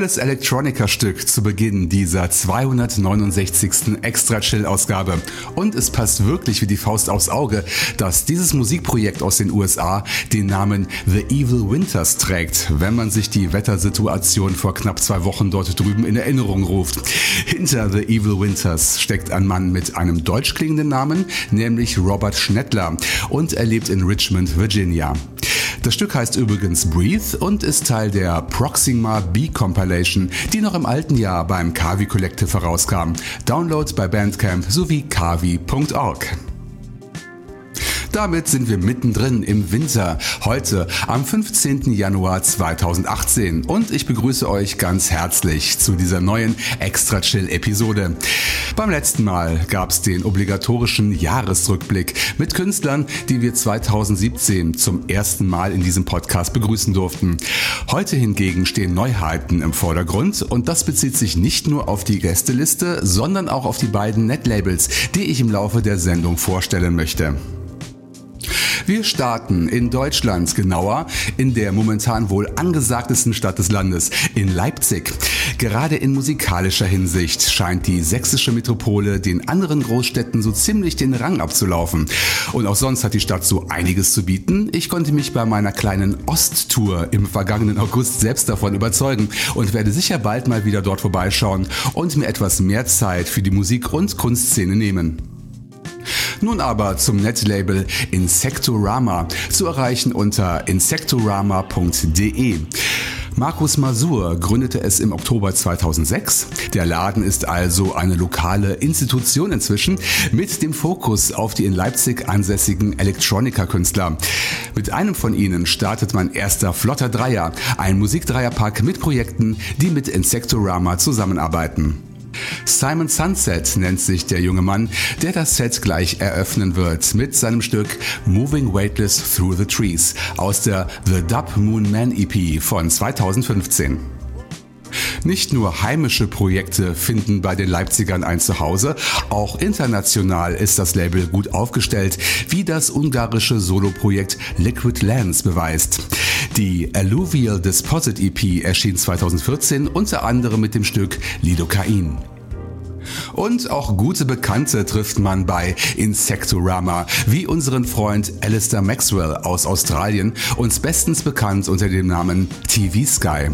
Tolles Electronica-Stück zu Beginn dieser 269. Extra-Chill-Ausgabe. Und es passt wirklich wie die Faust aufs Auge, dass dieses Musikprojekt aus den USA den Namen The Evil Winters trägt, wenn man sich die Wettersituation vor knapp zwei Wochen dort drüben in Erinnerung ruft. Hinter The Evil Winters steckt ein Mann mit einem deutsch klingenden Namen, nämlich Robert Schnettler und er lebt in Richmond, Virginia. Das Stück heißt übrigens Breathe und ist Teil der Proxima B Compilation, die noch im alten Jahr beim Kavi Collective herauskam. Download bei Bandcamp sowie kavi.org. Damit sind wir mittendrin im Winter, heute am 15. Januar 2018 und ich begrüße euch ganz herzlich zu dieser neuen Extra Chill Episode. Beim letzten Mal gab es den obligatorischen Jahresrückblick mit Künstlern, die wir 2017 zum ersten Mal in diesem Podcast begrüßen durften. Heute hingegen stehen Neuheiten im Vordergrund und das bezieht sich nicht nur auf die Gästeliste, sondern auch auf die beiden Netlabels, die ich im Laufe der Sendung vorstellen möchte. Wir starten in Deutschland, genauer in der momentan wohl angesagtesten Stadt des Landes, in Leipzig. Gerade in musikalischer Hinsicht scheint die sächsische Metropole den anderen Großstädten so ziemlich den Rang abzulaufen. Und auch sonst hat die Stadt so einiges zu bieten. Ich konnte mich bei meiner kleinen Osttour im vergangenen August selbst davon überzeugen und werde sicher bald mal wieder dort vorbeischauen und mir etwas mehr Zeit für die Musik- und Kunstszene nehmen. Nun aber zum Netlabel Insectorama, zu erreichen unter insectorama.de. Markus Masur gründete es im Oktober 2006. Der Laden ist also eine lokale Institution inzwischen mit dem Fokus auf die in Leipzig ansässigen Elektronika-Künstler. Mit einem von ihnen startet mein erster Flotter Dreier, ein Musikdreierpack mit Projekten, die mit Insectorama zusammenarbeiten. Simon Sunset nennt sich der junge Mann, der das Set gleich eröffnen wird mit seinem Stück Moving Weightless Through the Trees aus der The Dub Moon Man EP von 2015. Nicht nur heimische Projekte finden bei den Leipzigern ein Zuhause, auch international ist das Label gut aufgestellt, wie das ungarische Soloprojekt Liquid Lands beweist. Die Alluvial Deposit EP erschien 2014 unter anderem mit dem Stück Lidocain. Und auch gute Bekannte trifft man bei Insectorama, wie unseren Freund Alistair Maxwell aus Australien, uns bestens bekannt unter dem Namen TV Sky.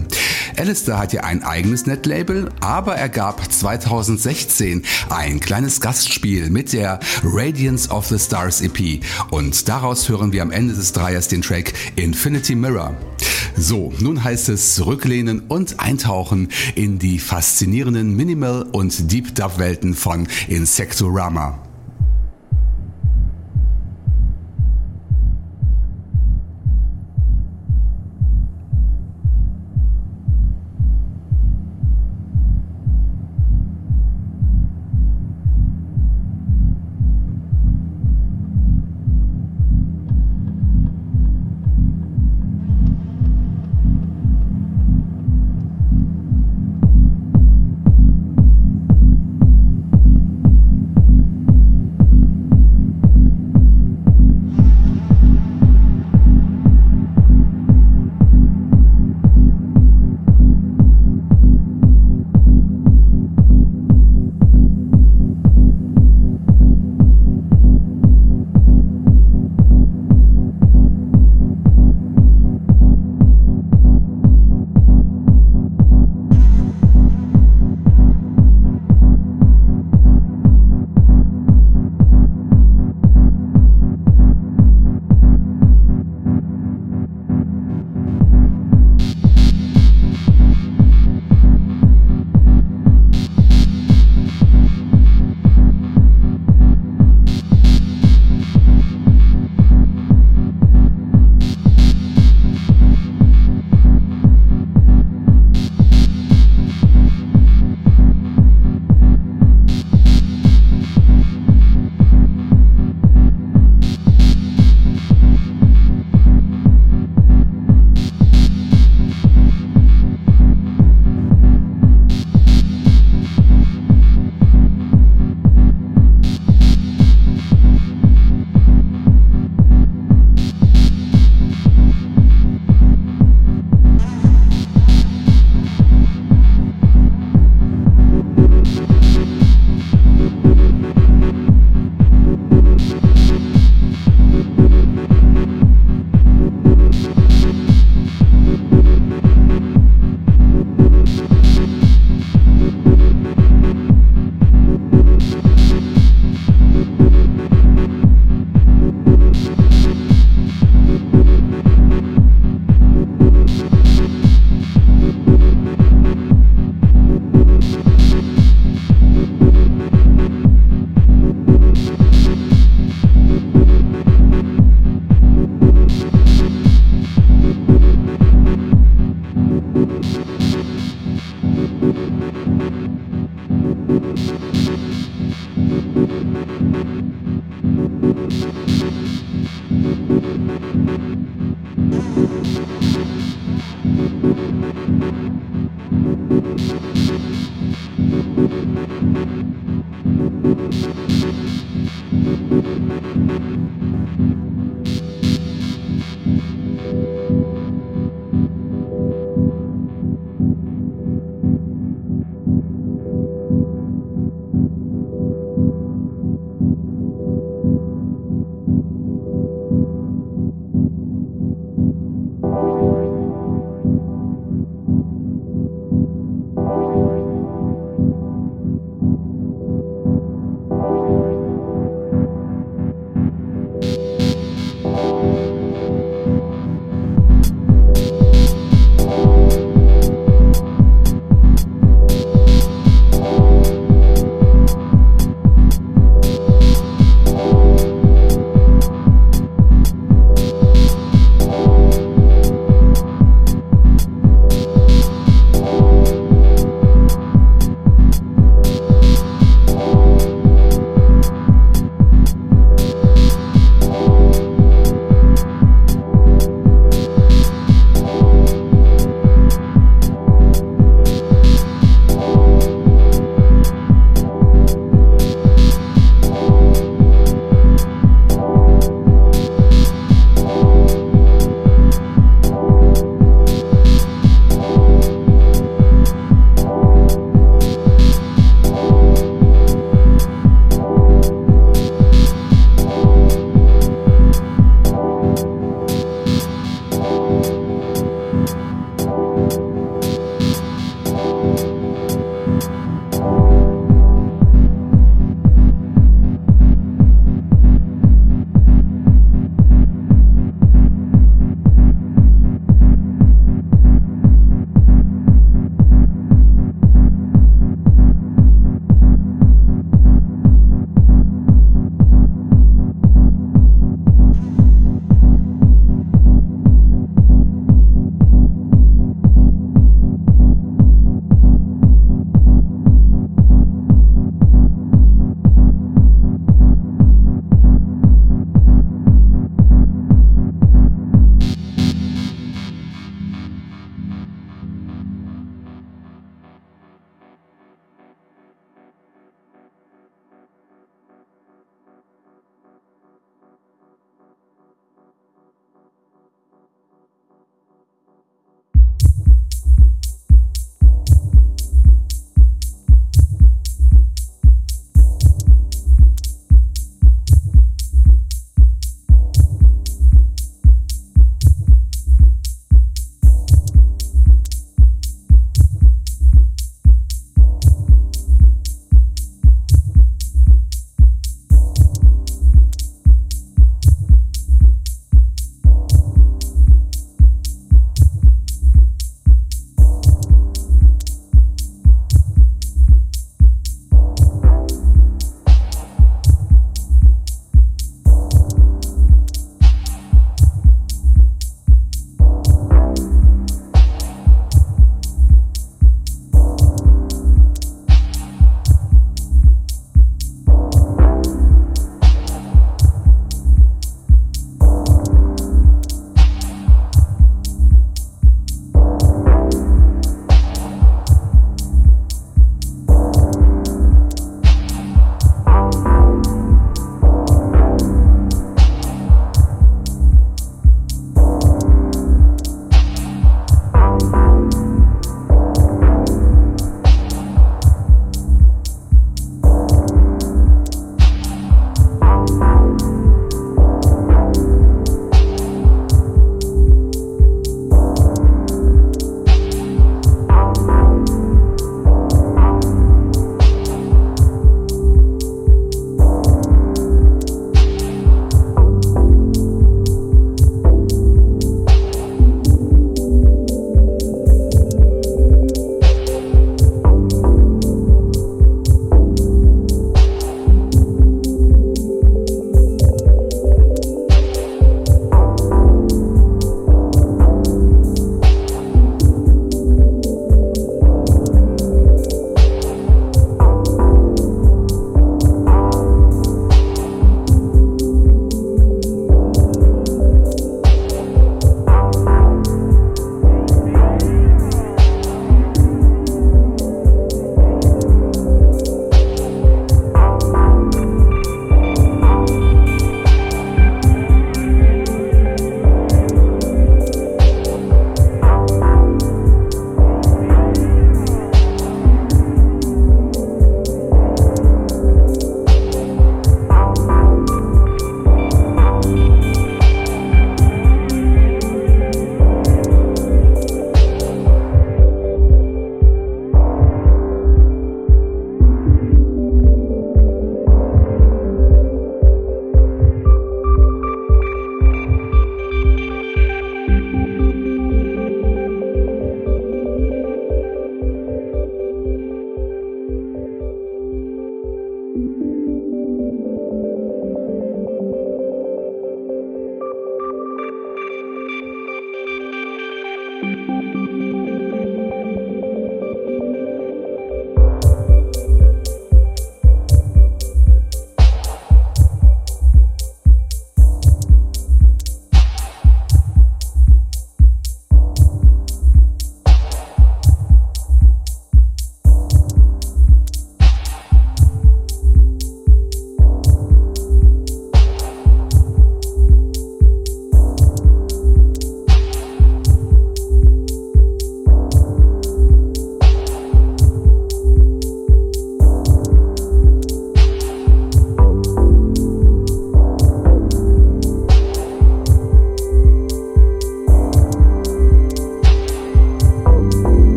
Alistair hat ja ein eigenes Netlabel, aber er gab 2016 ein kleines Gastspiel mit der Radiance of the Stars EP und daraus hören wir am Ende des Dreiers den Track Infinity Mirror. So, nun heißt es zurücklehnen und eintauchen in die faszinierenden Minimal- und Deep Dub-Welten von Insectorama.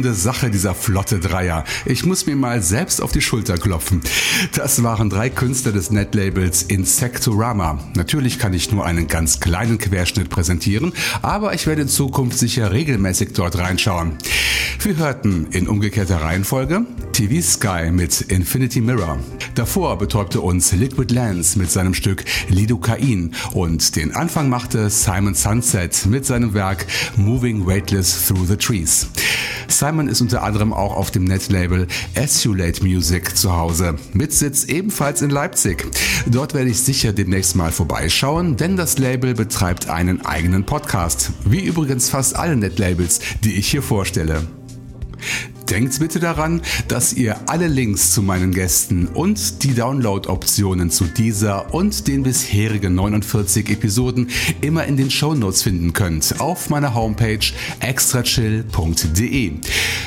Runde Sache, dieser flotte Dreier. Ich muss mir mal selbst auf die Schulter klopfen. Das waren drei Künstler des Netlabels Insectorama. Natürlich kann ich nur einen ganz kleinen Querschnitt präsentieren, aber ich werde in Zukunft sicher regelmäßig dort reinschauen. Wir hörten in umgekehrter Reihenfolge TV Sky mit Infinity Mirror. Davor betäubte uns Liquid Lance mit seinem Stück Lidocain und den Anfang machte Simon Sunset mit seinem Werk Moving Weightless Through the Trees. Simon ist unter anderem auch auf dem Netlabel Essulate Music zu Hause, mit Sitz ebenfalls in Leipzig. Dort werde ich sicher demnächst mal vorbeischauen, denn das Label betreibt einen eigenen Podcast, wie übrigens fast alle Netlabels, die ich hier vorstelle. Denkt bitte daran, dass ihr alle Links zu meinen Gästen und die Download-Optionen zu dieser und den bisherigen 49 Episoden immer in den Shownotes finden könnt auf meiner Homepage extrachill.de.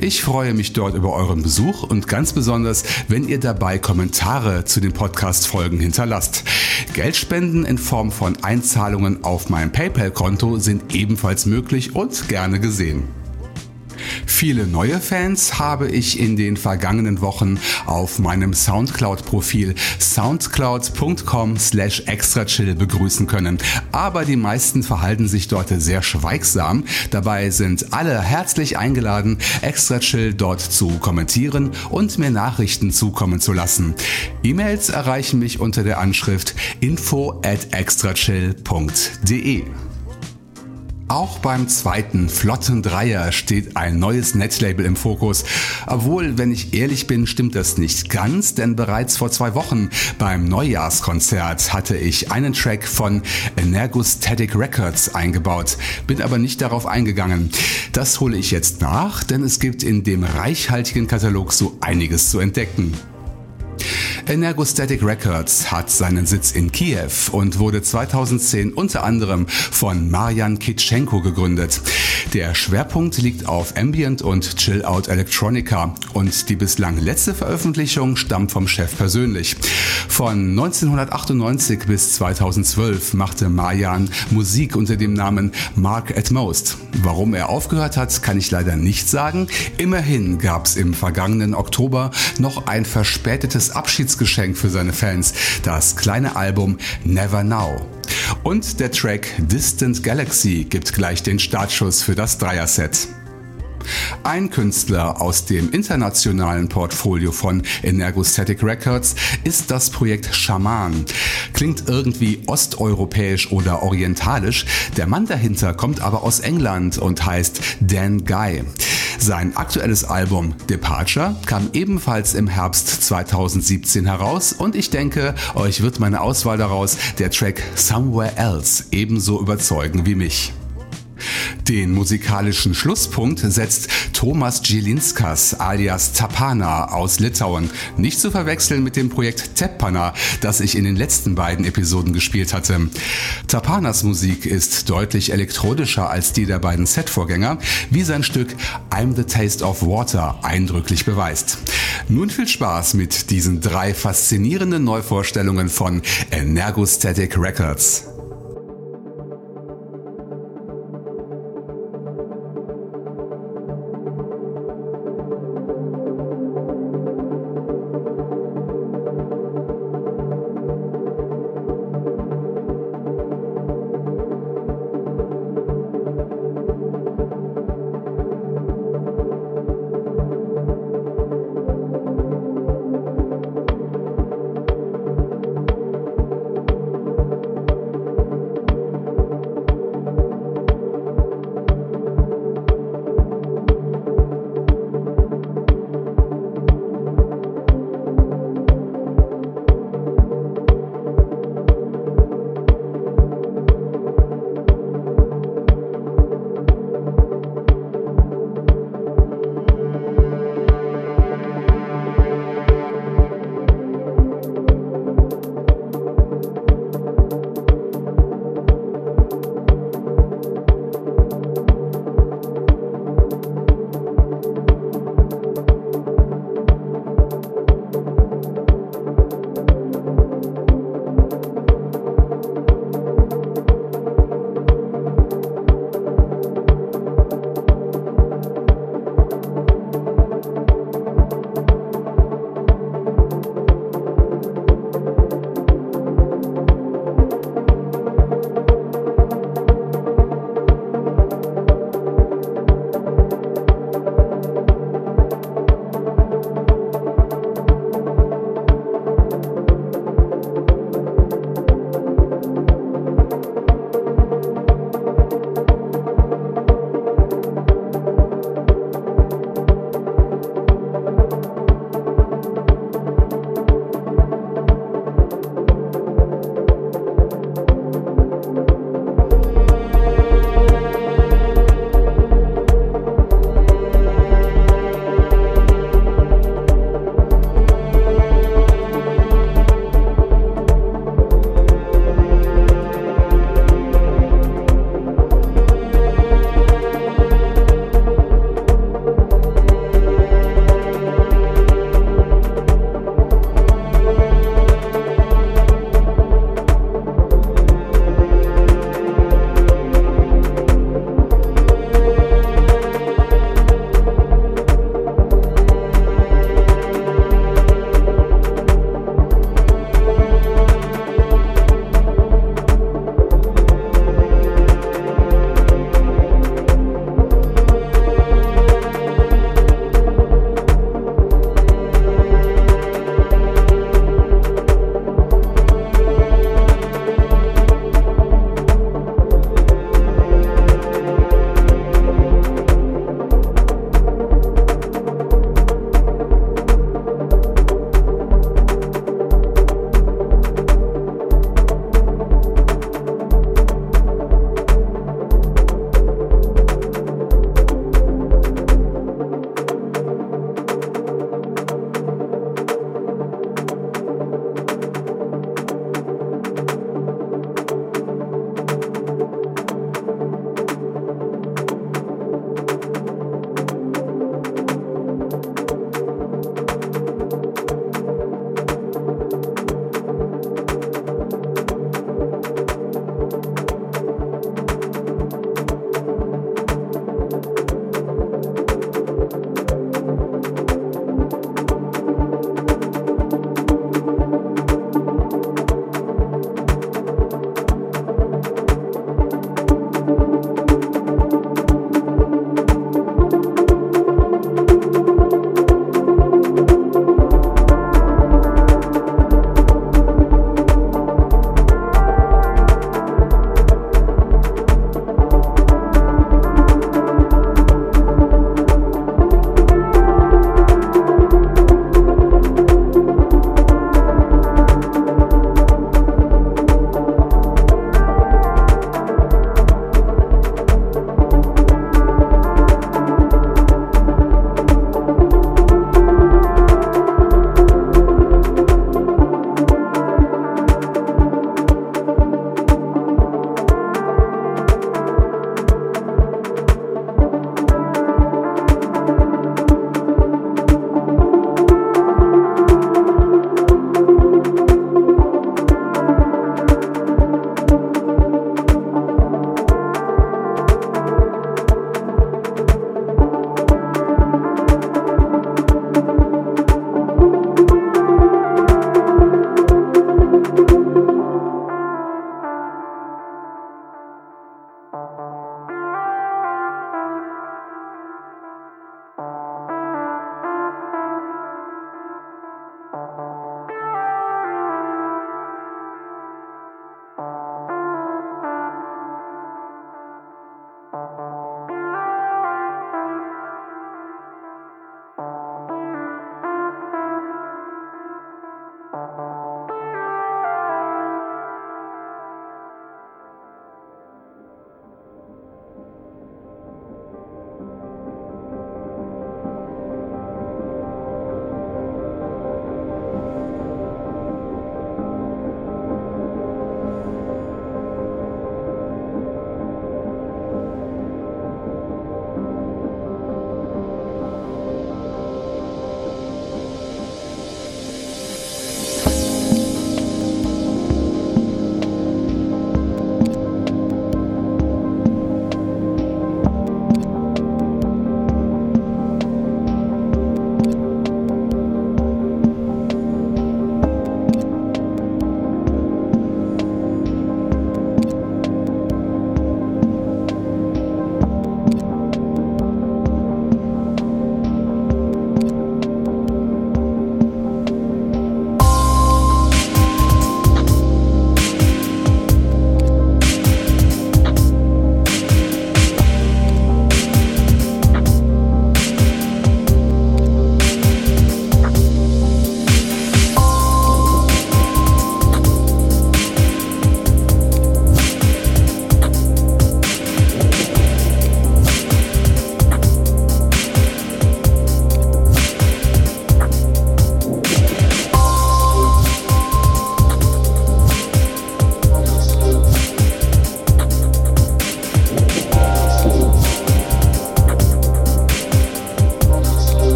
Ich freue mich dort über euren Besuch und ganz besonders, wenn ihr dabei Kommentare zu den Podcast-Folgen hinterlasst. Geldspenden in Form von Einzahlungen auf mein PayPal-Konto sind ebenfalls möglich und gerne gesehen. Viele neue Fans habe ich in den vergangenen Wochen auf meinem Soundcloud-Profil soundcloud.com slash extrachill begrüßen können. Aber die meisten verhalten sich dort sehr schweigsam. Dabei sind alle herzlich eingeladen, Extrachill dort zu kommentieren und mir Nachrichten zukommen zu lassen. E-Mails erreichen mich unter der Anschrift info at extrachill.de. Auch beim zweiten flotten Dreier steht ein neues Netlabel im Fokus. Obwohl, wenn ich ehrlich bin, stimmt das nicht ganz, denn bereits vor zwei Wochen beim Neujahrskonzert hatte ich einen Track von Energostatic Records eingebaut, bin aber nicht darauf eingegangen. Das hole ich jetzt nach, denn es gibt in dem reichhaltigen Katalog so einiges zu entdecken. Energostatic Records hat seinen Sitz in Kiew und wurde 2010 unter anderem von Marian Kitschenko gegründet. Der Schwerpunkt liegt auf Ambient und Chill-Out Electronica und die bislang letzte Veröffentlichung stammt vom Chef persönlich. Von 1998 bis 2012 machte Marian Musik unter dem Namen Mark at Most. Warum er aufgehört hat, kann ich leider nicht sagen. Immerhin gab es im vergangenen Oktober noch ein verspätetes Abschiedsgeschenk für seine Fans, das kleine Album Never Now. Und der Track Distant Galaxy gibt gleich den Startschuss für das Dreier-Set. Ein Künstler aus dem internationalen Portfolio von Energostatic Records ist das Projekt Shaman. Klingt irgendwie osteuropäisch oder orientalisch, der Mann dahinter kommt aber aus England und heißt Dan Guy. Sein aktuelles Album Departure kam ebenfalls im Herbst 2017 heraus und ich denke, euch wird meine Auswahl daraus, der Track Somewhere Else, ebenso überzeugen wie mich. Den musikalischen Schlusspunkt setzt Thomas Gilinskas alias Tapana aus Litauen, nicht zu verwechseln mit dem Projekt Teppana, das ich in den letzten beiden Episoden gespielt hatte. Tapanas Musik ist deutlich elektronischer als die der beiden Set-Vorgänger, wie sein Stück I'm the Taste of Water eindrücklich beweist. Nun viel Spaß mit diesen drei faszinierenden Neuvorstellungen von Energostatic Records.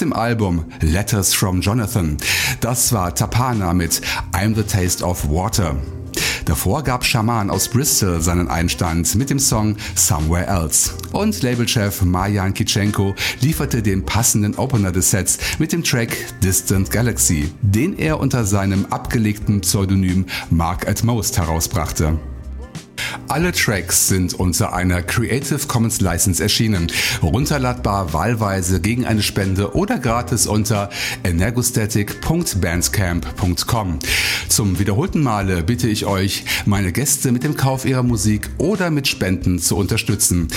Dem Album Letters from Jonathan. Das war Tapana mit I'm the Taste of Water. Davor gab Shaman aus Bristol seinen Einstand mit dem Song Somewhere Else. Und Labelchef Marjan Kitschenko lieferte den passenden Opener des Sets mit dem Track Distant Galaxy, den er unter seinem abgelegten Pseudonym Mark at Most herausbrachte. Alle Tracks sind unter einer Creative Commons License erschienen, runterladbar wahlweise gegen eine Spende oder gratis unter energostatic.bandcamp.com. Zum wiederholten Male bitte ich euch, meine Gäste mit dem Kauf ihrer Musik oder mit Spenden zu unterstützen.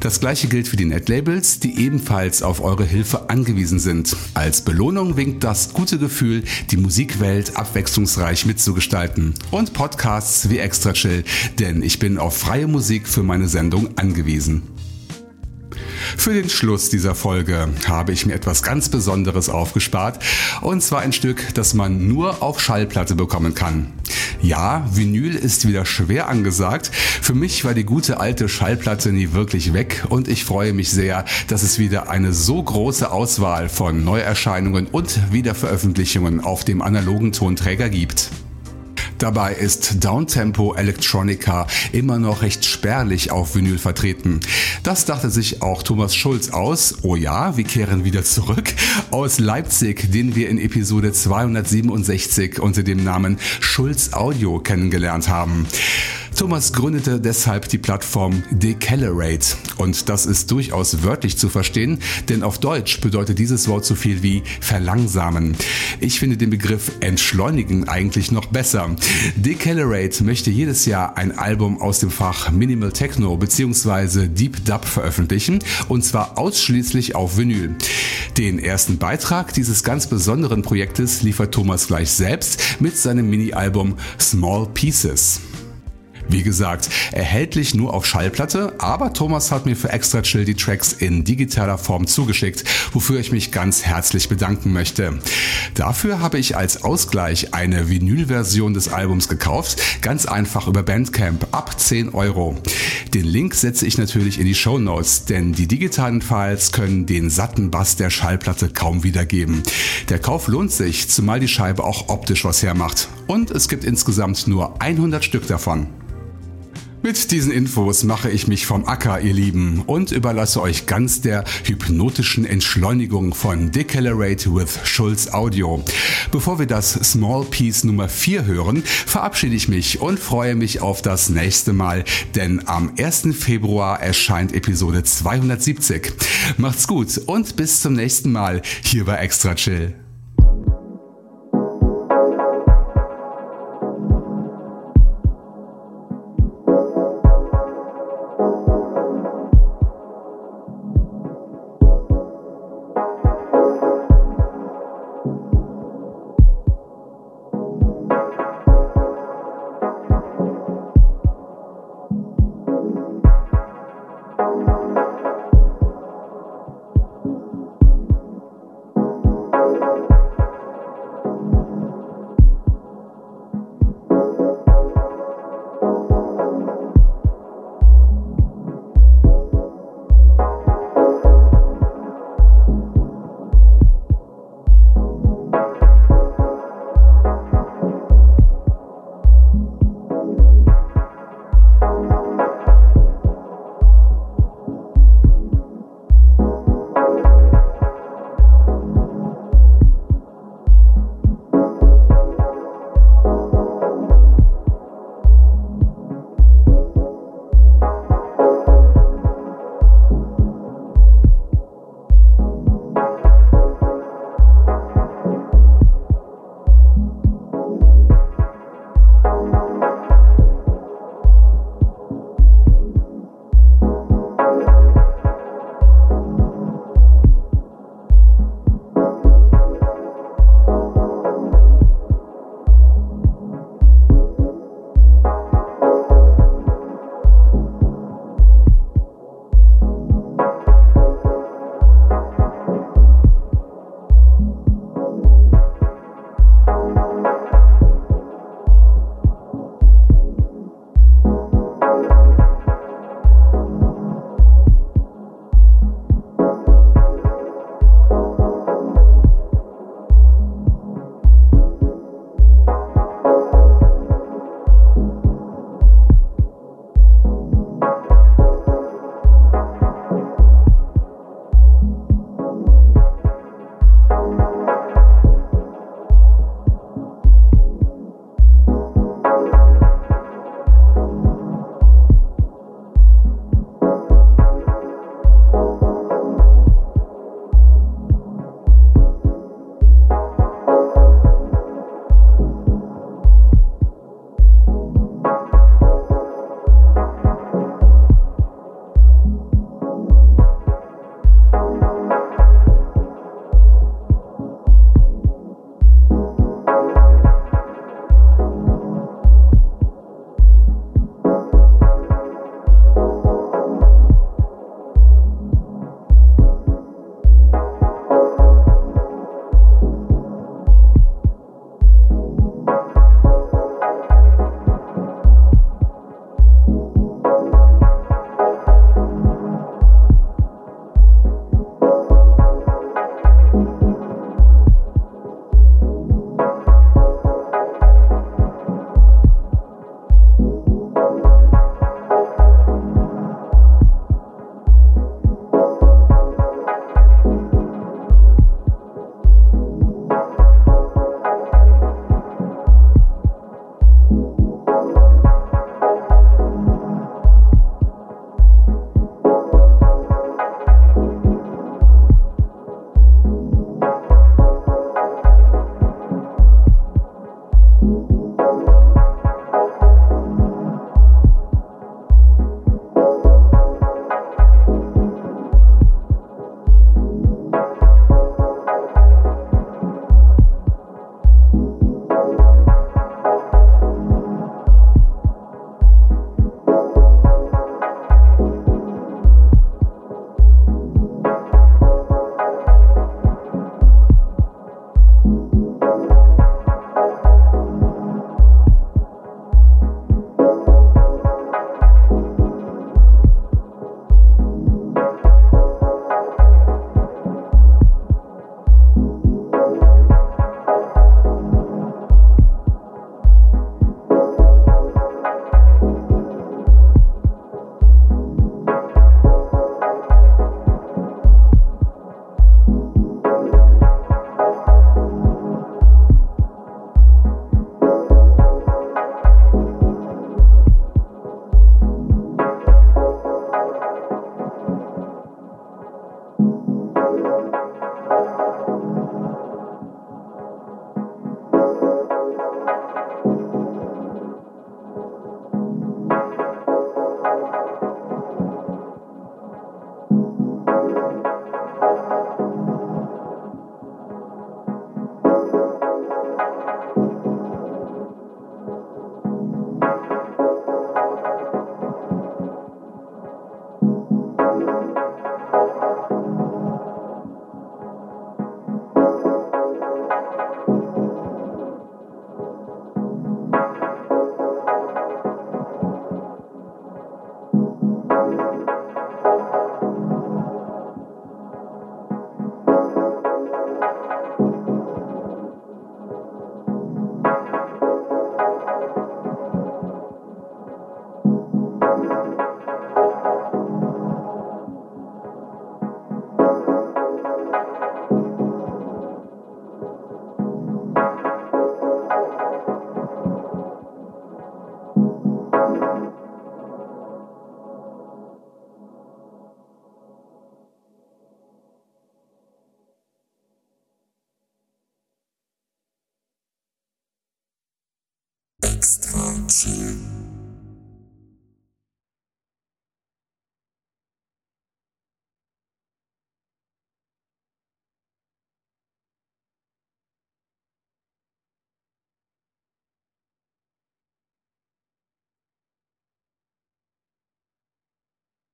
Das gleiche gilt für die Netlabels, die ebenfalls auf eure Hilfe angewiesen sind. Als Belohnung winkt das gute Gefühl, die Musikwelt abwechslungsreich mitzugestalten und Podcasts wie Extra Chill, denn ich bin auf freie Musik für meine Sendung angewiesen. Für den Schluss dieser Folge habe ich mir etwas ganz Besonderes aufgespart, und zwar ein Stück, das man nur auf Schallplatte bekommen kann. Ja, Vinyl ist wieder schwer angesagt. Für mich war die gute alte Schallplatte nie wirklich weg und ich freue mich sehr, dass es wieder eine so große Auswahl von Neuerscheinungen und Wiederveröffentlichungen auf dem analogen Tonträger gibt. Dabei ist Downtempo Electronica immer noch recht spärlich auf Vinyl vertreten. Das dachte sich auch Thomas Schulz aus. Oh ja, wir kehren wieder zurück aus Leipzig, den wir in Episode 267 unter dem Namen Schulz Audio kennengelernt haben. Thomas gründete deshalb die Plattform Decalorate und das ist durchaus wörtlich zu verstehen, denn auf Deutsch bedeutet dieses Wort so viel wie verlangsamen. Ich finde den Begriff entschleunigen eigentlich noch besser. Decalorate möchte jedes Jahr ein Album aus dem Fach Minimal Techno bzw. Deep Dub veröffentlichen und zwar ausschließlich auf Vinyl. Den ersten Beitrag dieses ganz besonderen Projektes liefert Thomas gleich selbst mit seinem Mini-Album Small Pieces. Wie gesagt, erhältlich nur auf Schallplatte, aber Thomas hat mir für Extra Chill die Tracks in digitaler Form zugeschickt, wofür ich mich ganz herzlich bedanken möchte. Dafür habe ich als Ausgleich eine Vinylversion des Albums gekauft, ganz einfach über Bandcamp ab 10 Euro. Den Link setze ich natürlich in die Show Notes, denn die digitalen Files können den satten Bass der Schallplatte kaum wiedergeben. Der Kauf lohnt sich, zumal die Scheibe auch optisch was hermacht. Und es gibt insgesamt nur 100 Stück davon. Mit diesen Infos mache ich mich vom Acker, ihr Lieben, und überlasse euch ganz der hypnotischen Entschleunigung von Decalorate with Schulz Audio. Bevor wir das Small Piece Nummer 4 hören, verabschiede ich mich und freue mich auf das nächste Mal, denn am 1. Februar erscheint Episode 270. Macht's gut und bis zum nächsten Mal hier bei Extra Chill.